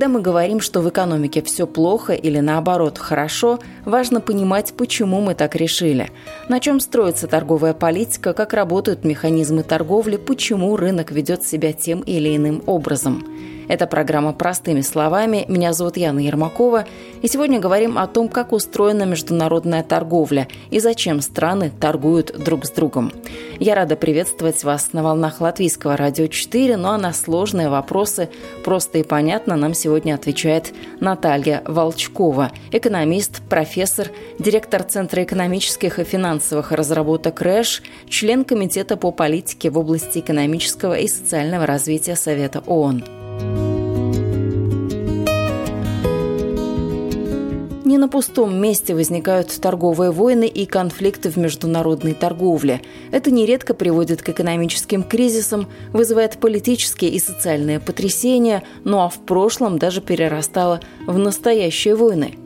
Когда мы говорим, что в экономике все плохо или наоборот хорошо, важно понимать, почему мы так решили. На чем строится торговая политика, как работают механизмы торговли, почему рынок ведет себя тем или иным образом. Это программа «Простыми словами». Меня зовут Яна Ермакова. И сегодня говорим о том, как устроена международная торговля и зачем страны торгуют друг с другом. Я рада приветствовать вас на волнах Латвийского радио 4, ну а на сложные вопросы просто и понятно нам сегодня отвечает Наталья Волчкова, экономист, профессор, директор Центра экономических и финансовых разработок РЭШ, член Комитета по политике в области экономического и социального развития Совета ООН. Не на пустом месте возникают торговые войны и конфликты в международной торговле. Это нередко приводит к экономическим кризисам, вызывает политические и социальные потрясения, ну а в прошлом даже перерастало в настоящие войны.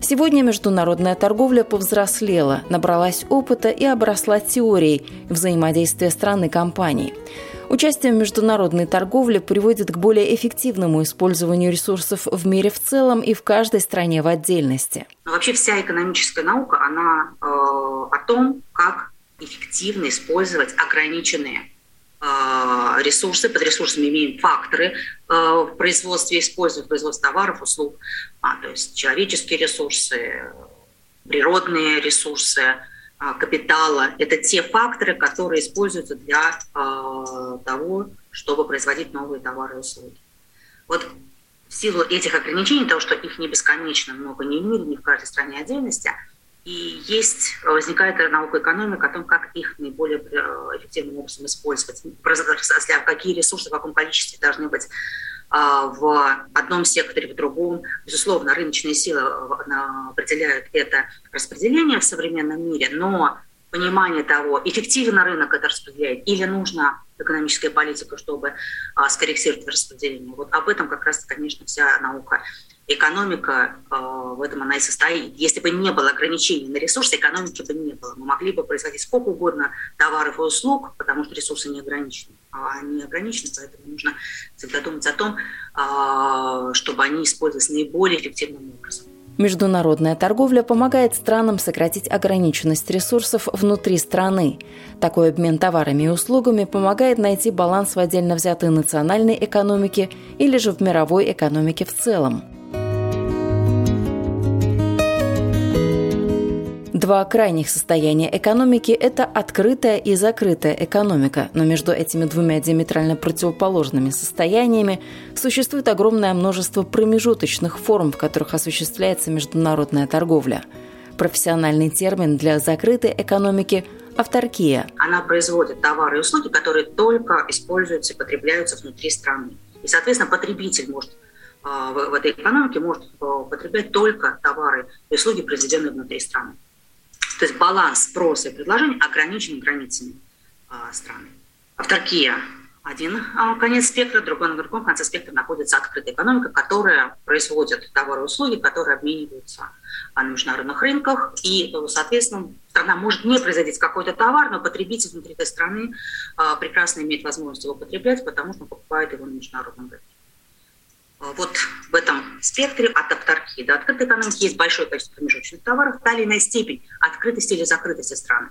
Сегодня международная торговля повзрослела, набралась опыта и обросла теорией взаимодействия стран и компаний. Участие в международной торговле приводит к более эффективному использованию ресурсов в мире в целом и в каждой стране в отдельности. Но вообще вся экономическая наука, она э, о том, как эффективно использовать ограниченные э, ресурсы. Под ресурсами имеем факторы э, в производстве, используют производство товаров, услуг, а, то есть человеческие ресурсы, природные ресурсы, капитала. Это те факторы, которые используются для а, того, чтобы производить новые товары и услуги. Вот в силу этих ограничений, того, что их не бесконечно много ни в мире, ни в каждой стране отдельности, и есть, возникает наука экономика о том, как их наиболее э, эффективным образом использовать, какие ресурсы, в каком количестве должны быть а, в одном секторе, в другом. Безусловно, рыночные силы э, определяют это распределение в современном мире, но понимание того, эффективно рынок это распределяет или нужна экономическая политика, чтобы а, скорректировать распределение. Вот об этом как раз, конечно, вся наука экономика э, в этом она и состоит. Если бы не было ограничений на ресурсы, экономики бы не было. Мы могли бы производить сколько угодно товаров и услуг, потому что ресурсы не ограничены. А они ограничены, поэтому нужно всегда думать о том, э, чтобы они использовались наиболее эффективным образом. Международная торговля помогает странам сократить ограниченность ресурсов внутри страны. Такой обмен товарами и услугами помогает найти баланс в отдельно взятой национальной экономике или же в мировой экономике в целом. Два крайних состояния экономики – это открытая и закрытая экономика, но между этими двумя диаметрально противоположными состояниями существует огромное множество промежуточных форм, в которых осуществляется международная торговля. Профессиональный термин для закрытой экономики – авторкия. Она производит товары и услуги, которые только используются и потребляются внутри страны. И, соответственно, потребитель может а, в этой экономике может а, потреблять только товары и услуги, произведенные внутри страны. То есть баланс спроса и предложения ограничен границами а, страны. Авторкия – один а, конец спектра, другой на другом конце спектра находится открытая экономика, которая производит товары и услуги, которые обмениваются на международных рынках. И, соответственно, страна может не производить какой-то товар, но потребитель внутри этой страны а, прекрасно имеет возможность его потреблять, потому что покупает его на международном рынке. А, вот в этом спектре от авторки до открытой экономики есть большое количество промежуточных товаров, та или иная степень открытости или закрытости страны.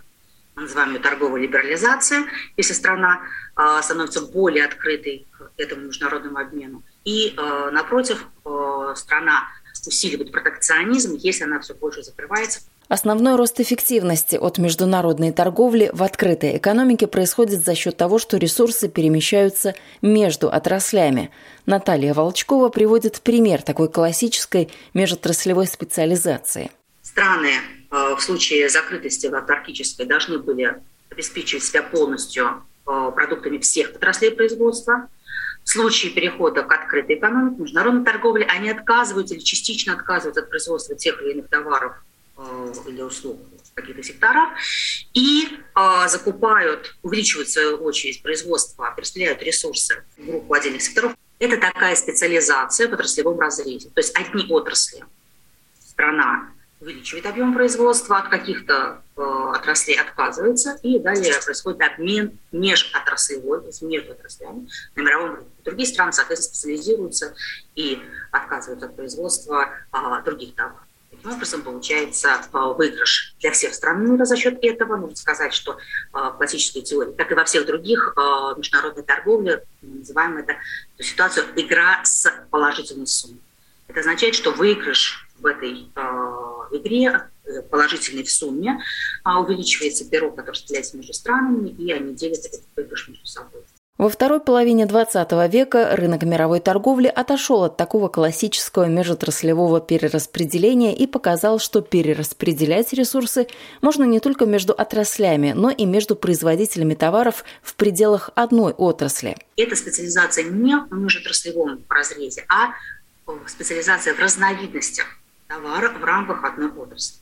Мы называем ее торговая либерализация, если страна э, становится более открытой к этому международному обмену. И, э, напротив, э, страна усиливает протекционизм, если она все больше закрывается Основной рост эффективности от международной торговли в открытой экономике происходит за счет того, что ресурсы перемещаются между отраслями. Наталья Волчкова приводит пример такой классической межотраслевой специализации. Страны э, в случае закрытости авторкической должны были обеспечивать себя полностью э, продуктами всех отраслей производства. В случае перехода к открытой экономике, международной торговли, они отказываются или частично отказываются от производства тех или иных товаров или услуг. в каких-то секторах, и э, закупают, увеличивают свою очередь производство, перераспределяют ресурсы в группу отдельных секторов. Это такая специализация в отраслевом разрезе. То есть одни отрасли страна увеличивает объем производства, от каких-то э, отраслей отказывается, и далее происходит обмен межотраслевой, то есть между отраслями на мировом рынке. Другие страны, соответственно, специализируются и отказываются от производства э, других товаров. Таким образом, получается э, выигрыш для всех стран мира за счет этого. Нужно сказать, что э, в классической теории, как и во всех других э, международной торговле, мы называем это ситуацию игра с положительной суммой. Это означает, что выигрыш в этой игре э, положительный в сумме, а увеличивается пирог, который стреляется между странами, и они делят этот выигрыш между собой. Во второй половине XX века рынок мировой торговли отошел от такого классического межотраслевого перераспределения и показал, что перераспределять ресурсы можно не только между отраслями, но и между производителями товаров в пределах одной отрасли. Эта специализация не в межотраслевом разрезе, а специализация в разновидностях товара в рамках одной отрасли.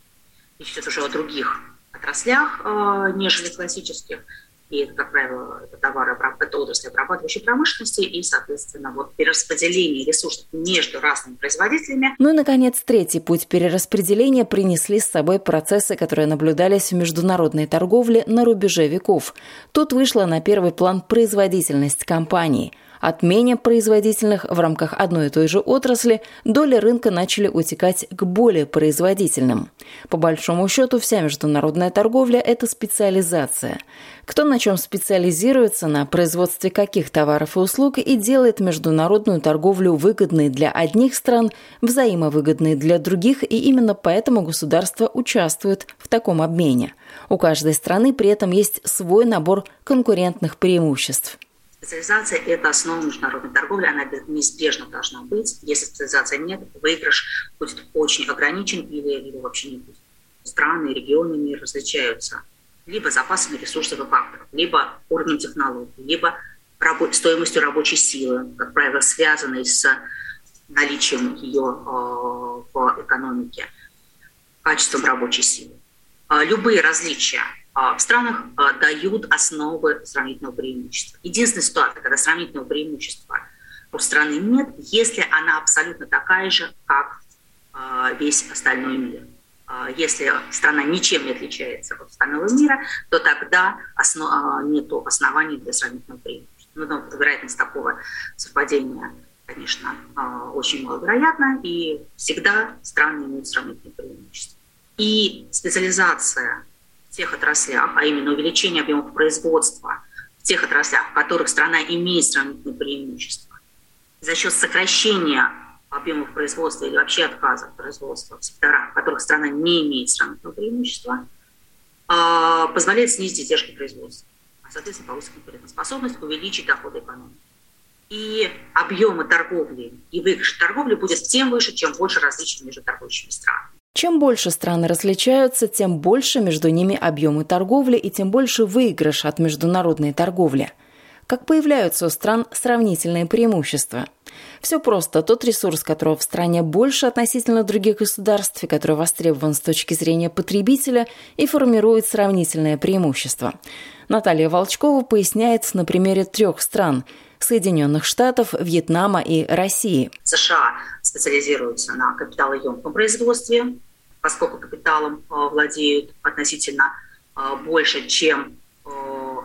Речь идет уже о других отраслях, э, нежели классических. И это, как правило, товары, это отрасли обрабатывающей промышленности и, соответственно, вот перераспределение ресурсов между разными производителями. Ну и, наконец, третий путь перераспределения принесли с собой процессы, которые наблюдались в международной торговле на рубеже веков. Тут вышла на первый план производительность компаний – от менее производительных в рамках одной и той же отрасли доли рынка начали утекать к более производительным. По большому счету, вся международная торговля – это специализация. Кто на чем специализируется, на производстве каких товаров и услуг и делает международную торговлю выгодной для одних стран, взаимовыгодной для других, и именно поэтому государство участвует в таком обмене. У каждой страны при этом есть свой набор конкурентных преимуществ. Специализация – это основа международной торговли, она неизбежно должна быть. Если специализации нет, выигрыш будет очень ограничен или, или вообще не будет. Страны регионы мира различаются либо запасами ресурсов и факторов, либо уровнем технологий, либо рабо- стоимостью рабочей силы, как правило, связанной с наличием ее э, в экономике, качеством рабочей силы. Э, любые различия а, в странах а, дают основы сравнительного преимущества. Единственная ситуация, когда сравнительного преимущества у страны нет, если она абсолютно такая же, как а, весь остальной мир. Если страна ничем не отличается от остального мира, то тогда основ... нет оснований для сравнительного преимущества. Ну, но вероятность такого совпадения, конечно, очень маловероятна, и всегда страны имеют сравнительное преимущество. И специализация тех отраслях, а именно увеличение объемов производства в тех отраслях, в которых страна имеет сравнительное преимущество, за счет сокращения объемов производства или вообще отказа от производства в секторах, в которых страна не имеет сравнительного преимущества, а, позволяет снизить издержки производства, а, соответственно, повысить конкурентоспособность, увеличить доходы экономики. И объемы торговли и выигрыш торговли будет тем выше, чем больше различий между торгующими странами. Чем больше страны различаются, тем больше между ними объемы торговли и тем больше выигрыш от международной торговли. Как появляются у стран сравнительные преимущества? Все просто. Тот ресурс, которого в стране больше относительно других государств и который востребован с точки зрения потребителя и формирует сравнительное преимущество. Наталья Волчкова поясняет на примере трех стран – Соединенных Штатов, Вьетнама и России. США специализируются на капиталоемком производстве, поскольку капиталом э, владеют относительно э, больше, чем э,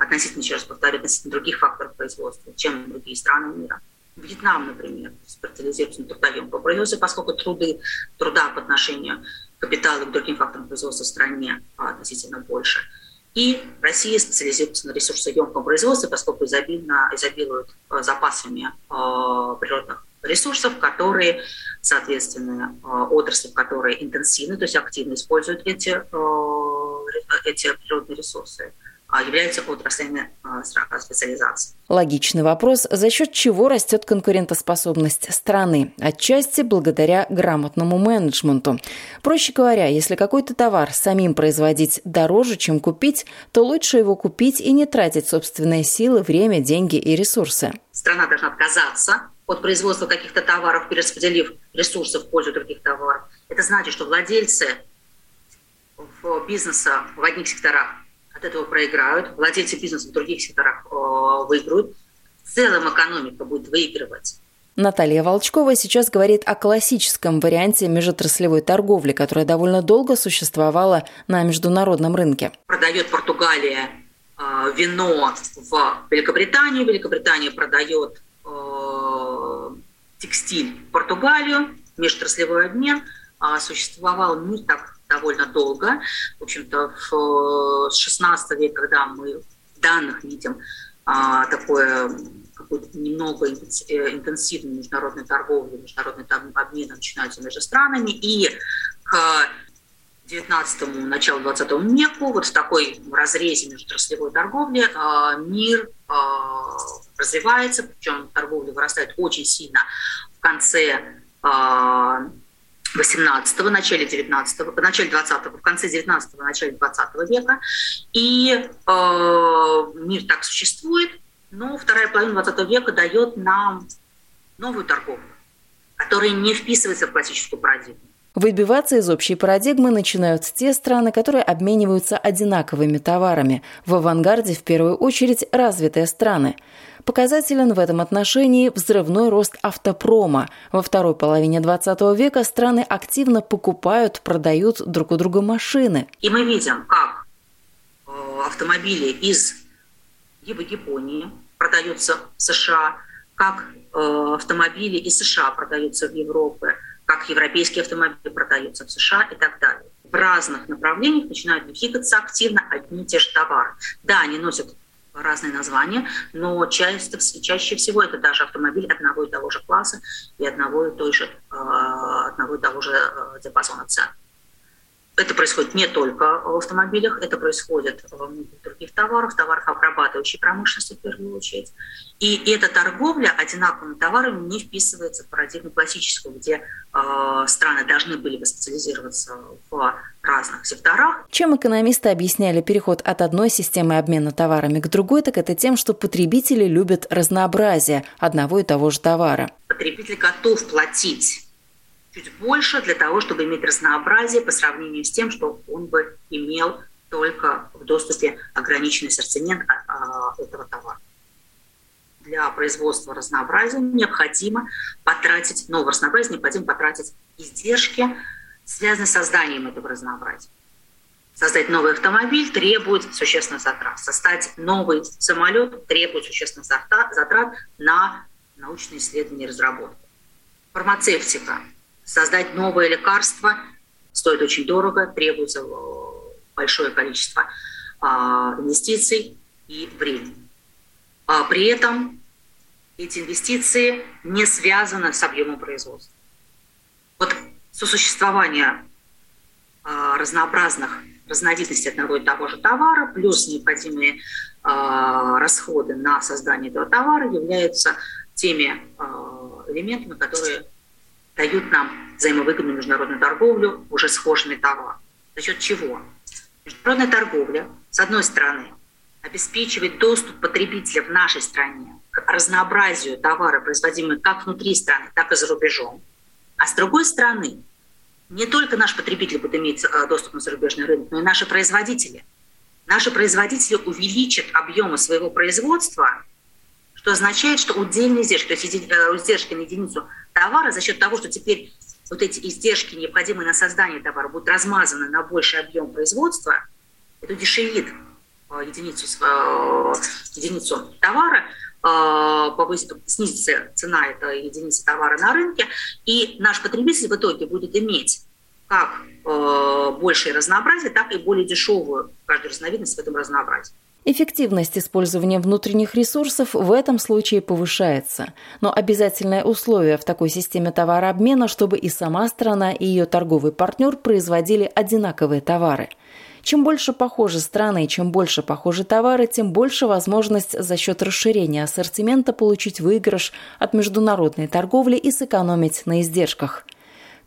относительно, еще раз повторю, относительно других факторов производства, чем другие страны мира. Вьетнам, например, специализируется на трудоемком производстве, поскольку труды, труда по отношению к капиталу и к другим факторам производства в стране относительно больше – и Россия специализируется на ресурсоемком производстве, поскольку изобильно, изобилует запасами э, природных ресурсов, которые, соответственно, э, отрасли, которые интенсивно, то есть активно используют эти, эти природные ресурсы, а, являются отраслями а, специализации. Логичный вопрос, за счет чего растет конкурентоспособность страны? Отчасти благодаря грамотному менеджменту. Проще говоря, если какой-то товар самим производить дороже, чем купить, то лучше его купить и не тратить собственные силы, время, деньги и ресурсы. Страна должна отказаться от производства каких-то товаров, перераспределив ресурсы в пользу других товаров. Это значит, что владельцы бизнеса в одних секторах от этого проиграют, владельцы бизнеса в других секторах э, выиграют. В целом экономика будет выигрывать. Наталья Волчкова сейчас говорит о классическом варианте межотраслевой торговли, которая довольно долго существовала на международном рынке. Продает Португалия э, вино в Великобританию, Великобритания продает текстиль в Португалию, межотраслевой обмен. Э, существовал мир так довольно долго. В общем-то, в 16 веке, когда мы в данных видим а, такое немного интенсивную международную торговлю, международный обмен начинаются между странами, и к 19-му, началу 20 веку, вот в такой разрезе межотраслевой торговли а, мир а, развивается, причем торговля вырастает очень сильно в конце 18-го, начале 19-го, в начале 20-го, в конце 19-го, начале 20 века. И мир так существует, но вторая половина 20 века дает нам новую торговлю, которая не вписывается в классическую парадигму. Выбиваться из общей парадигмы начинают те страны, которые обмениваются одинаковыми товарами. В авангарде в первую очередь развитые страны. Показателен в этом отношении взрывной рост автопрома. Во второй половине 20 века страны активно покупают, продают друг у друга машины. И мы видим, как э, автомобили из Японии продаются в США, как э, автомобили из США продаются в Европе, как европейские автомобили продаются в США и так далее. В разных направлениях начинают двигаться активно одни и те же товары. Да, они носят разные названия, но чаще, чаще всего это даже автомобиль одного и того же класса и одного и, той же, э, одного и того же э, диапазона цен. Это происходит не только в автомобилях, это происходит в других товарах, товарах обрабатывающей промышленности в первую очередь. И эта торговля одинаковыми товарами не вписывается в парадигму классическую, где э, страны должны были бы специализироваться в разных секторах. Чем экономисты объясняли переход от одной системы обмена товарами к другой, так это тем, что потребители любят разнообразие одного и того же товара. Потребитель готов платить чуть больше для того, чтобы иметь разнообразие по сравнению с тем, что он бы имел только в доступе ограниченный ассортимент а, этого товара. Для производства разнообразия необходимо потратить, новое разнообразие необходимо потратить издержки, связанные с созданием этого разнообразия. Создать новый автомобиль требует существенных затрат. Создать новый самолет требует существенных затрат на научные исследования и разработку. Фармацевтика Создать новое лекарство стоит очень дорого, требуется э, большое количество а, инвестиций и времени. А при этом эти инвестиции не связаны с объемом производства. Вот сосуществование а, разнообразных разновидностей одного и того же товара плюс необходимые расходы на создание этого товара являются теми элементами, которые дают нам взаимовыгодную международную торговлю уже схожими товарами. За счет чего? Международная торговля, с одной стороны, обеспечивает доступ потребителя в нашей стране к разнообразию товаров, производимых как внутри страны, так и за рубежом. А с другой стороны, не только наш потребитель будет иметь э, доступ на зарубежный рынок, но и наши производители. Наши производители увеличат объемы своего производства что означает, что удельные издержки, то есть э, издержки на единицу товара за счет того, что теперь вот эти издержки, необходимые на создание товара, будут размазаны на больший объем производства, это удешевит э, единицу, э, единицу товара, снизится цена этой единицы товара на рынке, и наш потребитель в итоге будет иметь как большее разнообразие, так и более дешевую каждую разновидность в этом разнообразии. Эффективность использования внутренних ресурсов в этом случае повышается. Но обязательное условие в такой системе товарообмена, чтобы и сама страна, и ее торговый партнер производили одинаковые товары. Чем больше похожи страны и чем больше похожи товары, тем больше возможность за счет расширения ассортимента получить выигрыш от международной торговли и сэкономить на издержках –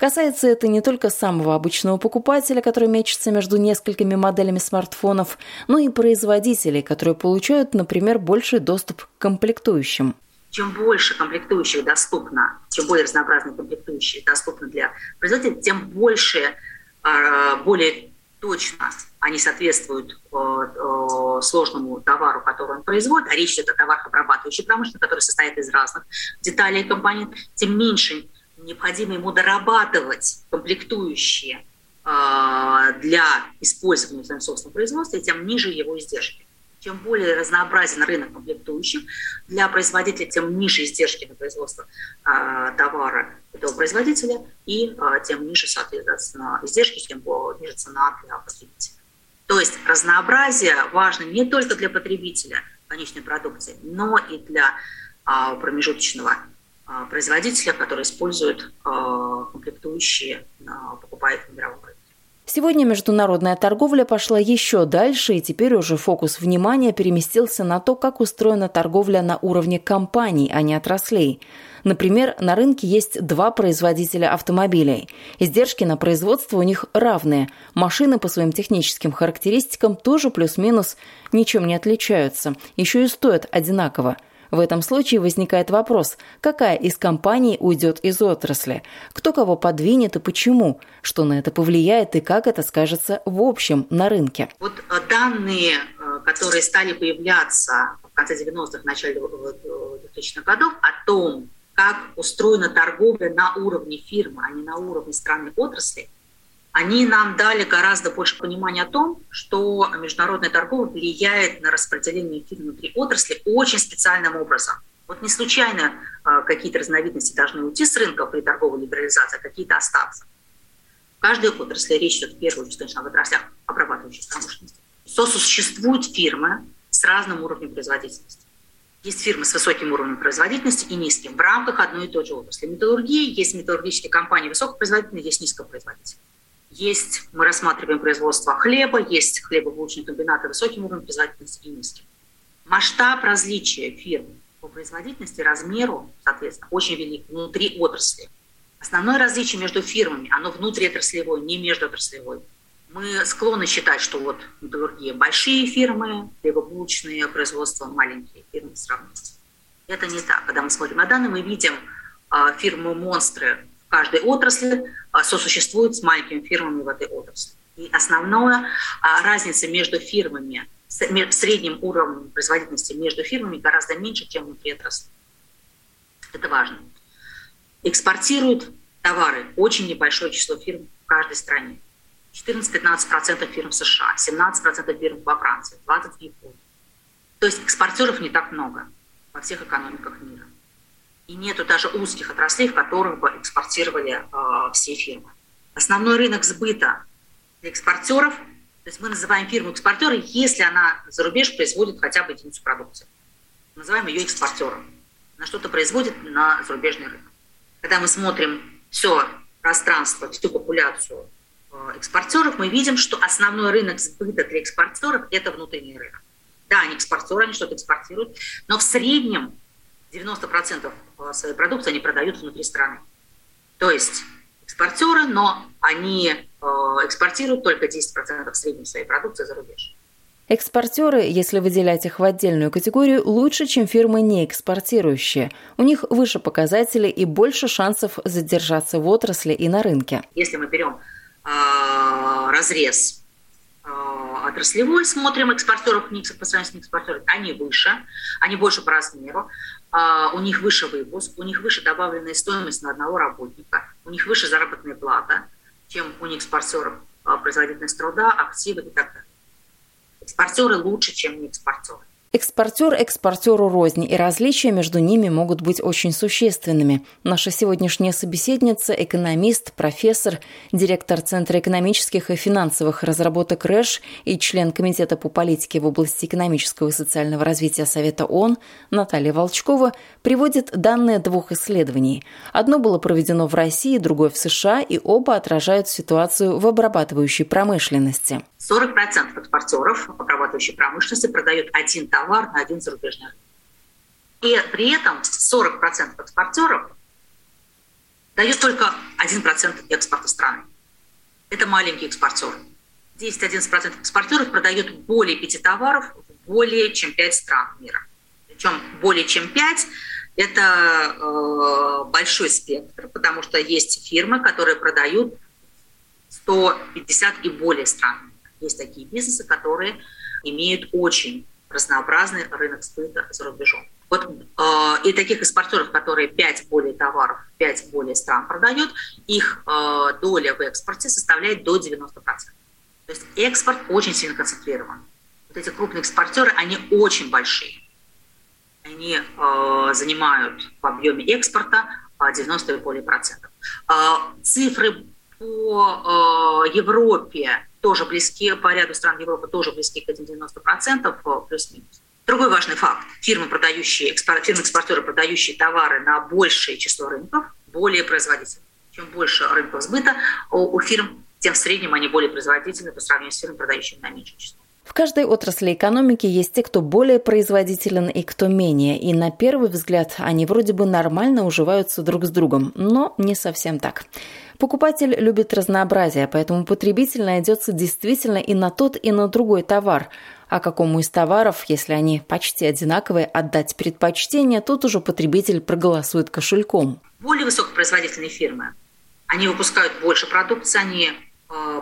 Касается это не только самого обычного покупателя, который мечется между несколькими моделями смартфонов, но и производителей, которые получают, например, больший доступ к комплектующим. Чем больше комплектующих доступно, чем более разнообразные комплектующие доступны для производителя, тем больше, а, более точно они соответствуют э, э, сложному товару, который он производит, а речь идет о товарах обрабатывающей промышленности, который состоит из разных деталей и компонентов, тем меньше необходимо ему дорабатывать комплектующие э, для использования в своем собственном производстве, тем ниже его издержки. Чем более разнообразен рынок комплектующих для производителя, тем ниже издержки на производство э, товара этого производителя, и э, тем ниже, соответственно, издержки, тем ниже цена для потребителя. То есть разнообразие важно не только для потребителя конечной продукции, но и для промежуточного производителя, который использует э, комплектующие, э, покупает на мировом рынке. Сегодня международная торговля пошла еще дальше, и теперь уже фокус внимания переместился на то, как устроена торговля на уровне компаний, а не отраслей. Например, на рынке есть два производителя автомобилей. Издержки на производство у них равные. Машины по своим техническим характеристикам тоже плюс-минус ничем не отличаются. Еще и стоят одинаково – в этом случае возникает вопрос, какая из компаний уйдет из отрасли, кто кого подвинет и почему, что на это повлияет и как это скажется в общем на рынке. Вот э, данные, э, которые стали появляться в конце 90-х, начале 2000-х годов о том, как устроена торговля на уровне фирмы, а не на уровне страны отрасли – они нам дали гораздо больше понимания о том, что международная торговля влияет на распределение фирм внутри отрасли очень специальным образом. Вот не случайно а, какие-то разновидности должны уйти с рынка при торговой либерализации, а какие-то остаться. В каждой отрасли, речь идет в первую очередь, конечно, об отраслях обрабатывающей промышленности, сосуществуют фирмы с разным уровнем производительности. Есть фирмы с высоким уровнем производительности и низким в рамках одной и той же отрасли. Металлургии есть металлургические компании высокопроизводительные, есть низкопроизводительные. Есть, мы рассматриваем производство хлеба, есть хлебобулочные комбинаты высоким уровнем производительности и низким. Масштаб различия фирм по производительности, размеру, соответственно, очень велик внутри отрасли. Основное различие между фирмами, оно внутриотраслевое, не междуотраслевое. Мы склонны считать, что вот металлургия большие фирмы, хлебобулочные производства маленькие фирмы сравнить. Это не так. Когда мы смотрим на данные, мы видим а, фирмы-монстры каждой отрасли а, сосуществует с маленькими фирмами в этой отрасли. И основная разница между фирмами, средним уровнем производительности между фирмами гораздо меньше, чем внутри отрасли. Это важно. Экспортируют товары очень небольшое число фирм в каждой стране. 14-15% фирм в США, 17% фирм во Франции, 20% в Японии. То есть экспортеров не так много во всех экономиках мира и нету даже узких отраслей, в которых бы экспортировали э, все фирмы. Основной рынок сбыта для экспортеров, то есть мы называем фирму экспортеры, если она за рубеж производит хотя бы единицу продукции. Называем ее экспортером. Она что-то производит на зарубежный рынок. Когда мы смотрим все пространство, всю популяцию э, экспортеров, мы видим, что основной рынок сбыта для экспортеров – это внутренний рынок. Да, они экспортеры, они что-то экспортируют, но в среднем 90% э, своей продукции они продают внутри страны. То есть экспортеры, но они э, экспортируют только 10% в среднем своей продукции за рубеж. Экспортеры, если выделять их в отдельную категорию, лучше, чем фирмы не экспортирующие. У них выше показатели и больше шансов задержаться в отрасли и на рынке. Если мы берем э, разрез э, отраслевой, смотрим экспортеров не по сравнению с неэкспортерами, они выше, они больше по размеру, а, у них выше выпуск, у них выше добавленная стоимость на одного работника, у них выше заработная плата, чем у них экспортеров а, производительность труда, активы и так далее. Экспортеры лучше, чем не экспортеры. Экспортер экспортеру рознь, и различия между ними могут быть очень существенными. Наша сегодняшняя собеседница – экономист, профессор, директор Центра экономических и финансовых разработок РЭШ и член Комитета по политике в области экономического и социального развития Совета ООН Наталья Волчкова приводит данные двух исследований. Одно было проведено в России, другое в США, и оба отражают ситуацию в обрабатывающей промышленности. 40% экспортеров обрабатывающей промышленности продают один товар на один зарубежный. И при этом 40% экспортеров дают только 1% экспорта страны. Это маленькие экспортеры. 10-11% экспортеров продают более 5 товаров в более чем 5 стран мира. Причем более чем 5 – это э, большой спектр, потому что есть фирмы, которые продают 150 и более стран Есть такие бизнесы, которые имеют очень разнообразный рынок сбыта за рубежом. Вот э, и таких экспортеров, которые 5 более товаров, 5 более стран продают, их э, доля в экспорте составляет до 90%. То есть экспорт очень сильно концентрирован. Вот эти крупные экспортеры, они очень большие. Они э, занимают в объеме экспорта 90 и более процентов. Э, цифры по э, Европе тоже близки, по ряду стран Европы тоже близки к этим 90 процентов, э, плюс-минус. Другой важный факт. Фирмы, продающие, фирмы-экспортеры, продающие товары на большее число рынков, более производительны. Чем больше рынков сбыта у, у фирм, тем в среднем они более производительны по сравнению с фирмами, продающими на меньшее число. В каждой отрасли экономики есть те, кто более производителен и кто менее. И на первый взгляд они вроде бы нормально уживаются друг с другом, но не совсем так. Покупатель любит разнообразие, поэтому потребитель найдется действительно и на тот, и на другой товар. А какому из товаров, если они почти одинаковые, отдать предпочтение, тут уже потребитель проголосует кошельком. Более высокопроизводительные фирмы, они выпускают больше продукции, они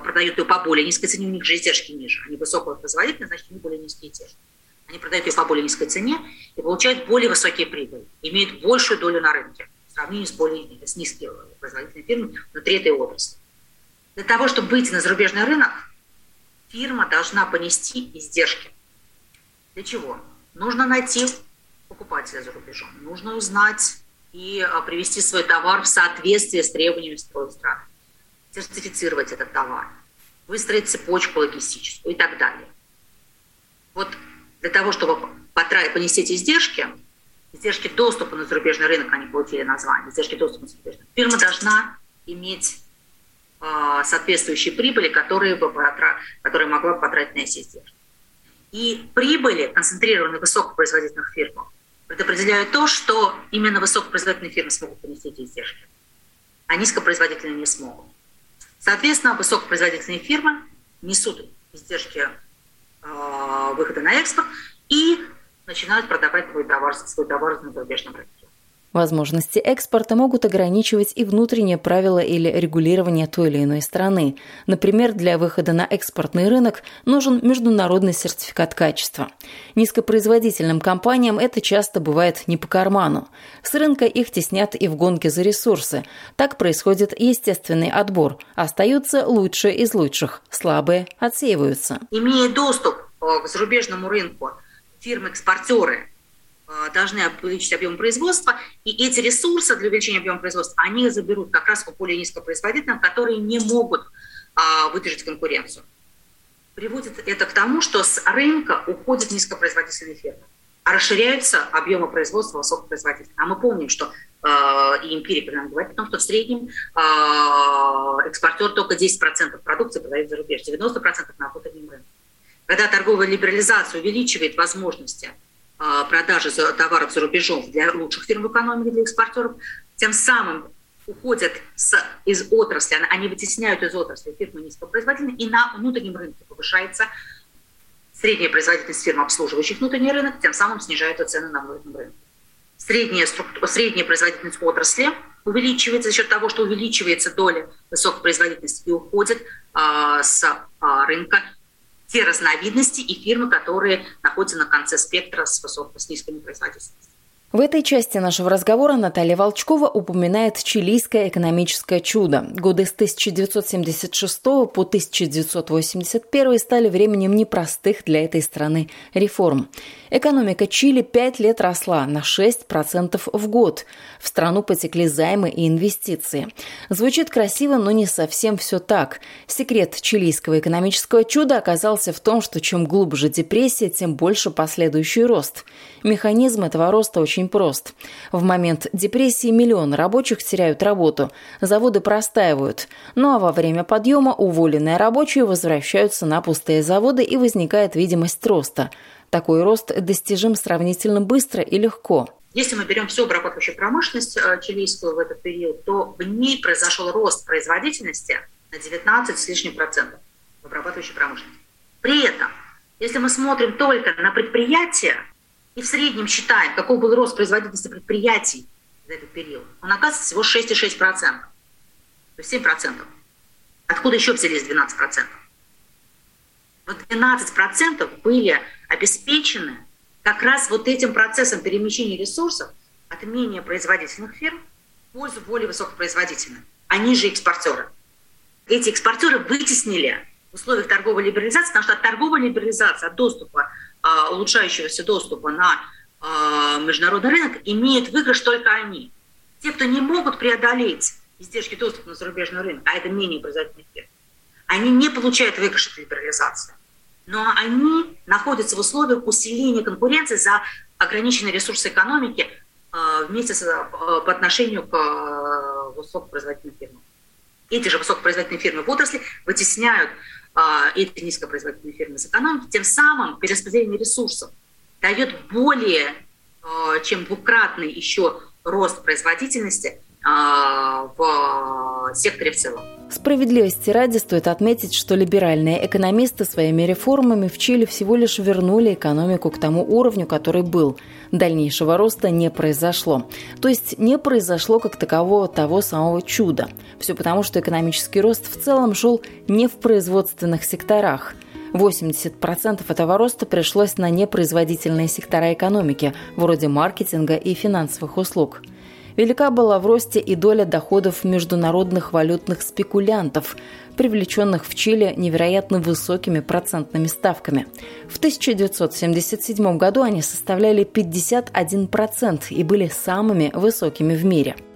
продают ее по более низкой цене, у них же издержки ниже. Они высокопроизводительные, значит, у них более низкие издержки. Они продают ее по более низкой цене и получают более высокие прибыли, имеют большую долю на рынке в сравнении с более с низкими производительными фирмами внутри этой отрасли. Для того, чтобы выйти на зарубежный рынок, фирма должна понести издержки. Для чего? Нужно найти покупателя за рубежом, нужно узнать и а, привести свой товар в соответствие с требованиями страны, сертифицировать этот товар, выстроить цепочку логистическую и так далее. Вот для того, чтобы потратить, понести эти издержки, издержки доступа на зарубежный рынок, они получили название, издержки доступа на зарубежный рынок, фирма должна иметь а, соответствующие прибыли, которые, бы, которые могла бы потратить на эти издержки. И прибыли, концентрированные в высокопроизводительных фирмах, предопределяют то, что именно высокопроизводительные фирмы смогут понести эти издержки, а низкопроизводительные не смогут. Соответственно, высокопроизводительные фирмы несут издержки э, выхода на экспорт и начинают продавать свой товар, свой товар на зарубежном рынке. Возможности экспорта могут ограничивать и внутренние правила или регулирование той или иной страны. Например, для выхода на экспортный рынок нужен международный сертификат качества. Низкопроизводительным компаниям это часто бывает не по карману. С рынка их теснят и в гонке за ресурсы. Так происходит естественный отбор. Остаются лучшие из лучших, слабые отсеиваются. Имея доступ э, к зарубежному рынку, фирмы-экспортеры должны увеличить объем производства, и эти ресурсы для увеличения объема производства они заберут как раз у более низкопроизводительных, которые не могут а, выдержать конкуренцию. Приводит это к тому, что с рынка уходят низкопроизводительные фирмы, а расширяются объемы производства высокопроизводительных. А мы помним, что э, и эмпирика нам говорит о том, что в среднем э, экспортер только 10% продукции продает за рубеж, 90% на внутреннем рынке. Когда торговая либерализация увеличивает возможности продажи товаров за рубежом для лучших фирм в для экспортеров, тем самым уходят с, из отрасли, они вытесняют из отрасли фирмы низкопроизводительные, и на внутреннем рынке повышается средняя производительность фирм, обслуживающих внутренний рынок, тем самым снижаются цены на внутреннем рынке. Средняя, структура, средняя производительность отрасли увеличивается за счет того, что увеличивается доля высокопроизводительности и уходит а, с а, рынка те разновидности и фирмы, которые находятся на конце спектра с, высокой, с низкой производительностью. В этой части нашего разговора Наталья Волчкова упоминает чилийское экономическое чудо. Годы с 1976 по 1981 стали временем непростых для этой страны реформ. Экономика Чили пять лет росла на 6% в год. В страну потекли займы и инвестиции. Звучит красиво, но не совсем все так. Секрет чилийского экономического чуда оказался в том, что чем глубже депрессия, тем больше последующий рост. Механизм этого роста очень очень прост. В момент депрессии миллионы рабочих теряют работу, заводы простаивают. Ну а во время подъема уволенные рабочие возвращаются на пустые заводы и возникает видимость роста. Такой рост достижим сравнительно быстро и легко. Если мы берем всю обрабатывающую промышленность э, чилийскую в этот период, то в ней произошел рост производительности на 19 с лишним процентов в обрабатывающей промышленности. При этом, если мы смотрим только на предприятия, и в среднем считаем, какой был рост производительности предприятий за этот период, он оказывается всего 6,6%. То есть 7%. Откуда еще взялись 12%? Но 12% были обеспечены как раз вот этим процессом перемещения ресурсов от менее производительных фирм в пользу более высокопроизводительных. Они же экспортеры. Эти экспортеры вытеснили условиях торговой либерализации, потому что от торговой либерализации, от доступа, а, улучшающегося доступа на а, международный рынок имеют выигрыш только они. Те, кто не могут преодолеть издержки доступа на зарубежный рынок, а это менее производительные фирмы, они не получают выигрыш от либерализации. Но они находятся в условиях усиления конкуренции за ограниченные ресурсы экономики а, вместе с, по отношению к высокопроизводительным фирмам. Эти же высокопроизводительные фирмы в отрасли вытесняют а, эти низкопроизводительные фирмы из экономики, тем самым перераспределение ресурсов дает более а, чем двукратный еще рост производительности в секторе в целом. Справедливости ради стоит отметить, что либеральные экономисты своими реформами в Чили всего лишь вернули экономику к тому уровню, который был. Дальнейшего роста не произошло. То есть не произошло как такового того самого чуда. Все потому, что экономический рост в целом шел не в производственных секторах. 80% этого роста пришлось на непроизводительные сектора экономики, вроде маркетинга и финансовых услуг – Велика была в росте и доля доходов международных валютных спекулянтов, привлеченных в Чили невероятно высокими процентными ставками. В 1977 году они составляли 51% и были самыми высокими в мире –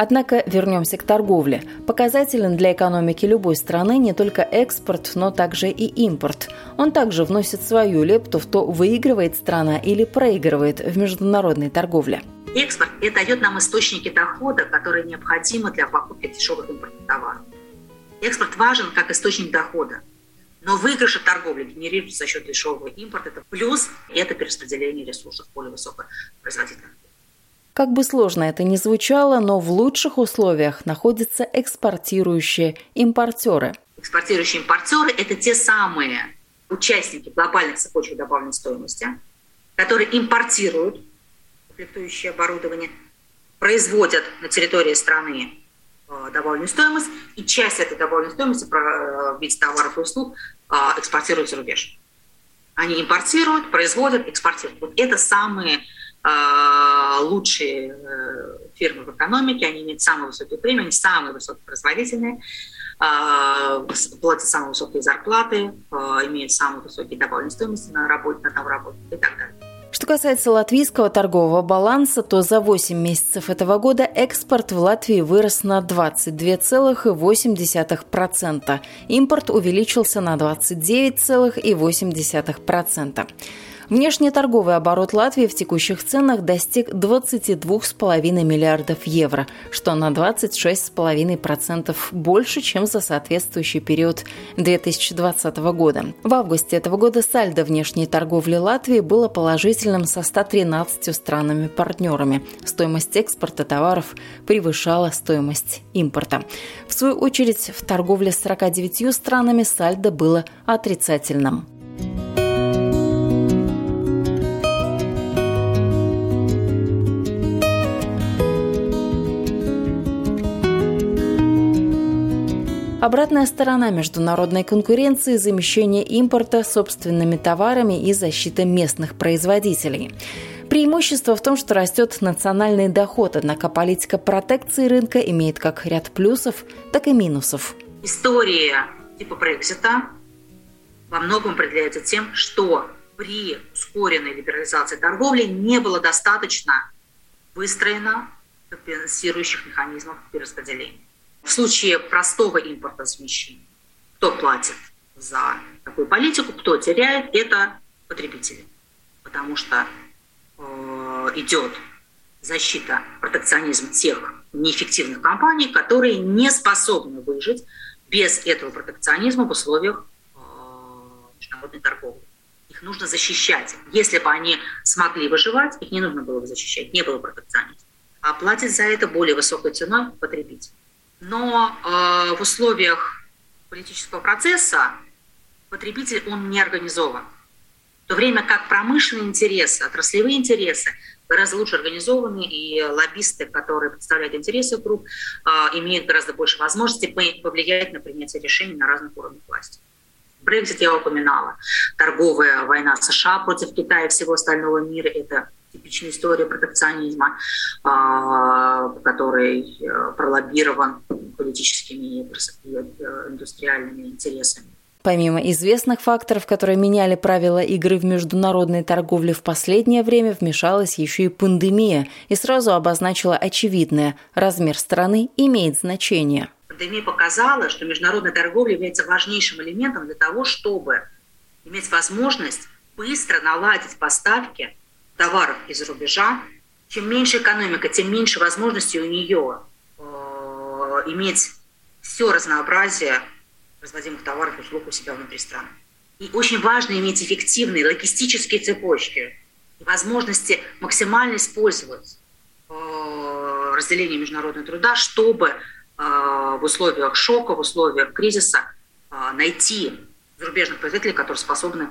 Однако вернемся к торговле. Показателен для экономики любой страны не только экспорт, но также и импорт. Он также вносит свою лепту в то, выигрывает страна или проигрывает в международной торговле. Экспорт – это дает нам источники дохода, которые необходимы для покупки дешевых импортных товаров. Экспорт важен как источник дохода. Но выигрыш от торговли генерируется за счет дешевого импорта. Это плюс – это перераспределение ресурсов более высокопроизводительных. Как бы сложно это ни звучало, но в лучших условиях находятся экспортирующие импортеры. Экспортирующие импортеры – это те самые участники глобальных цепочек добавленной стоимости, которые импортируют комплектующее оборудование, производят на территории страны э, добавленную стоимость, и часть этой добавленной стоимости э, в виде товаров и услуг э, экспортируют за рубеж. Они импортируют, производят, экспортируют. Вот это самые лучшие э, фирмы в экономике, они имеют самые высокие премии, они самые высокопроизводительные, а, платят самые высокие зарплаты, а, имеют самые высокие добавленные стоимости на работе, на там работу и так далее. Что касается латвийского торгового баланса, то за 8 месяцев этого года экспорт в Латвии вырос на 22,8%, импорт увеличился на 29,8%. Внешнеторговый оборот Латвии в текущих ценах достиг 22,5 миллиардов евро, что на 26,5% больше, чем за соответствующий период 2020 года. В августе этого года сальдо внешней торговли Латвии было положительным со 113 странами-партнерами. Стоимость экспорта товаров превышала стоимость импорта. В свою очередь, в торговле с 49 странами сальдо было отрицательным. Обратная сторона международной конкуренции – замещение импорта собственными товарами и защита местных производителей. Преимущество в том, что растет национальный доход, однако политика протекции рынка имеет как ряд плюсов, так и минусов. История типа Брексита во многом определяется тем, что при ускоренной либерализации торговли не было достаточно выстроено компенсирующих механизмов перераспределения. В случае простого импорта замещения, кто платит за такую политику, кто теряет, это потребители. Потому что э, идет защита, протекционизм тех неэффективных компаний, которые не способны выжить без этого протекционизма в условиях э, международной торговли. Их нужно защищать. Если бы они смогли выживать, их не нужно было бы защищать, не было протекционизма. А платит за это более высокой ценой потребитель но э, в условиях политического процесса потребитель, он не организован. В то время как промышленные интересы, отраслевые интересы гораздо лучше организованы, и лоббисты, которые представляют интересы групп, а, имеют гораздо больше возможностей повлиять на принятие решений на разных уровнях власти. Брексит я упоминала. Торговая война США против Китая и всего остального мира – это типичная история протекционизма, а, который э, пролоббирован политическими и индустриальными интересами. Помимо известных факторов, которые меняли правила игры в международной торговле в последнее время, вмешалась еще и пандемия и сразу обозначила очевидное – размер страны имеет значение. Пандемия показала, что международная торговля является важнейшим элементом для того, чтобы иметь возможность быстро наладить поставки товаров из рубежа. Чем меньше экономика, тем меньше возможностей у нее э, иметь все разнообразие производимых товаров и услуг у себя внутри страны. И очень важно иметь эффективные логистические цепочки и возможности максимально использовать э, разделение международного труда, чтобы э, в условиях шока, в условиях кризиса э, найти зарубежных производителей, которые способны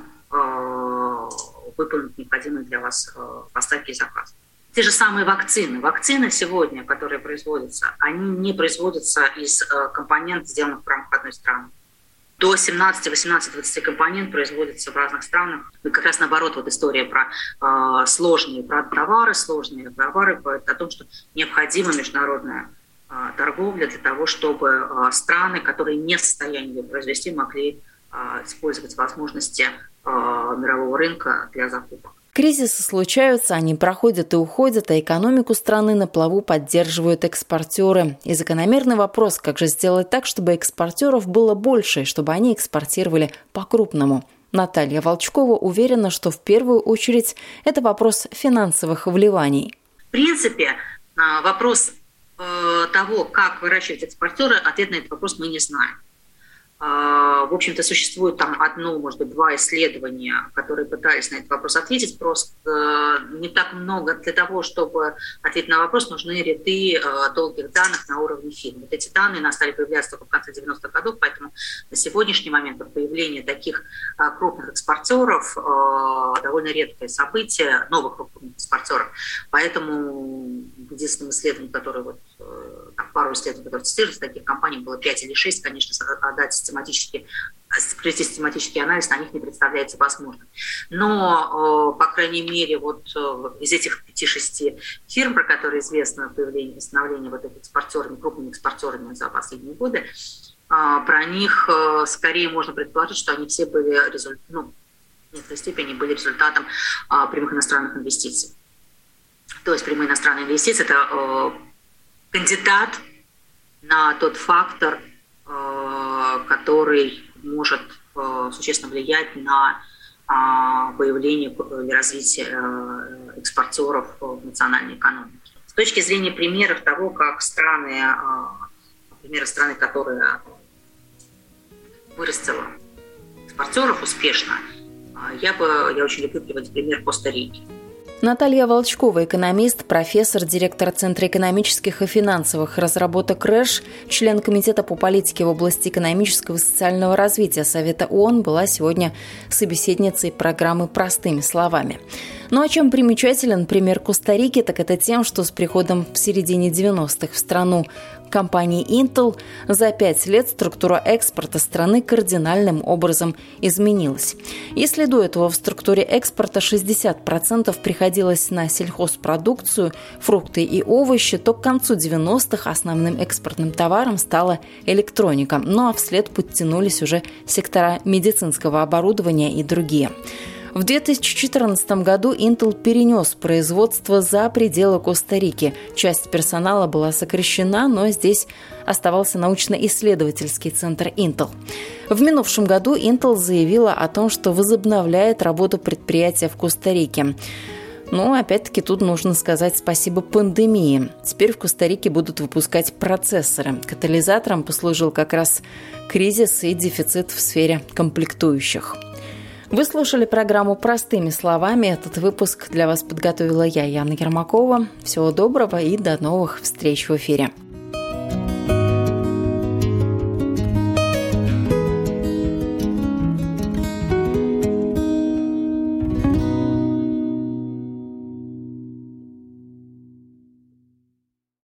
выполнить необходимые для вас поставки и заказы. Те же самые вакцины. Вакцины сегодня, которые производятся, они не производятся из компонентов, сделанных в рамках одной страны до 17, 18, 20 компонент производится в разных странах. И как раз наоборот, вот история про э, сложные про товары, сложные товары, о том, что необходима международная э, торговля для того, чтобы э, страны, которые не в состоянии ее произвести, могли э, использовать возможности э, мирового рынка для закупок. Кризисы случаются, они проходят и уходят, а экономику страны на плаву поддерживают экспортеры. И закономерный вопрос, как же сделать так, чтобы экспортеров было больше, чтобы они экспортировали по-крупному. Наталья Волчкова уверена, что в первую очередь это вопрос финансовых вливаний. В принципе, а, вопрос э, того, как выращивать экспортеры, ответ на этот вопрос мы не знаем. А, в общем-то, существует там одно, может быть, два исследования, которые пытались на этот вопрос ответить. Просто э, не так много для того, чтобы ответить на вопрос, нужны ряды э, долгих данных на уровне фирм. Вот эти данные настали появляться только в конце 90-х годов, поэтому на сегодняшний момент появление таких э, крупных экспортеров довольно редкое событие, новых крупных экспортеров. Поэтому единственным исследованием, которое вот пару исследований, которые таких компаний было 5 или 6, конечно, отдать систематически провести систематический анализ на них не представляется возможным. Но, э, по крайней мере, вот э, из этих 5-6 фирм, про которые известно появление, становление вот этих экспортерами, крупными экспортерами за последние годы, э, про них скорее можно предположить, что они все были результатом, ну, в некоторой степени были результатом прямых иностранных инвестиций. То есть прямые иностранные инвестиции – это кандидат на тот фактор, э, который может э, существенно влиять на появление или развитие э, экспортеров в национальной экономике. С точки зрения примеров того, как страны, примеры страны, которые вырастила экспортеров успешно, я бы, я очень люблю приводить пример Коста-Рики. Наталья Волчкова, экономист, профессор, директор Центра экономических и финансовых разработок РЭШ, член Комитета по политике в области экономического и социального развития Совета ООН, была сегодня собеседницей программы «Простыми словами». Но о чем примечателен пример Коста-Рики, так это тем, что с приходом в середине 90-х в страну компании Intel за пять лет структура экспорта страны кардинальным образом изменилась. Если до этого в структуре экспорта 60% приходилось на сельхозпродукцию, фрукты и овощи, то к концу 90-х основным экспортным товаром стала электроника, ну а вслед подтянулись уже сектора медицинского оборудования и другие. В 2014 году Intel перенес производство за пределы Коста-Рики. Часть персонала была сокращена, но здесь оставался научно-исследовательский центр Intel. В минувшем году Intel заявила о том, что возобновляет работу предприятия в Коста-Рике. Но опять-таки тут нужно сказать спасибо пандемии. Теперь в Коста-Рике будут выпускать процессоры. Катализатором послужил как раз кризис и дефицит в сфере комплектующих. Вы слушали программу «Простыми словами». Этот выпуск для вас подготовила я, Яна Ермакова. Всего доброго и до новых встреч в эфире.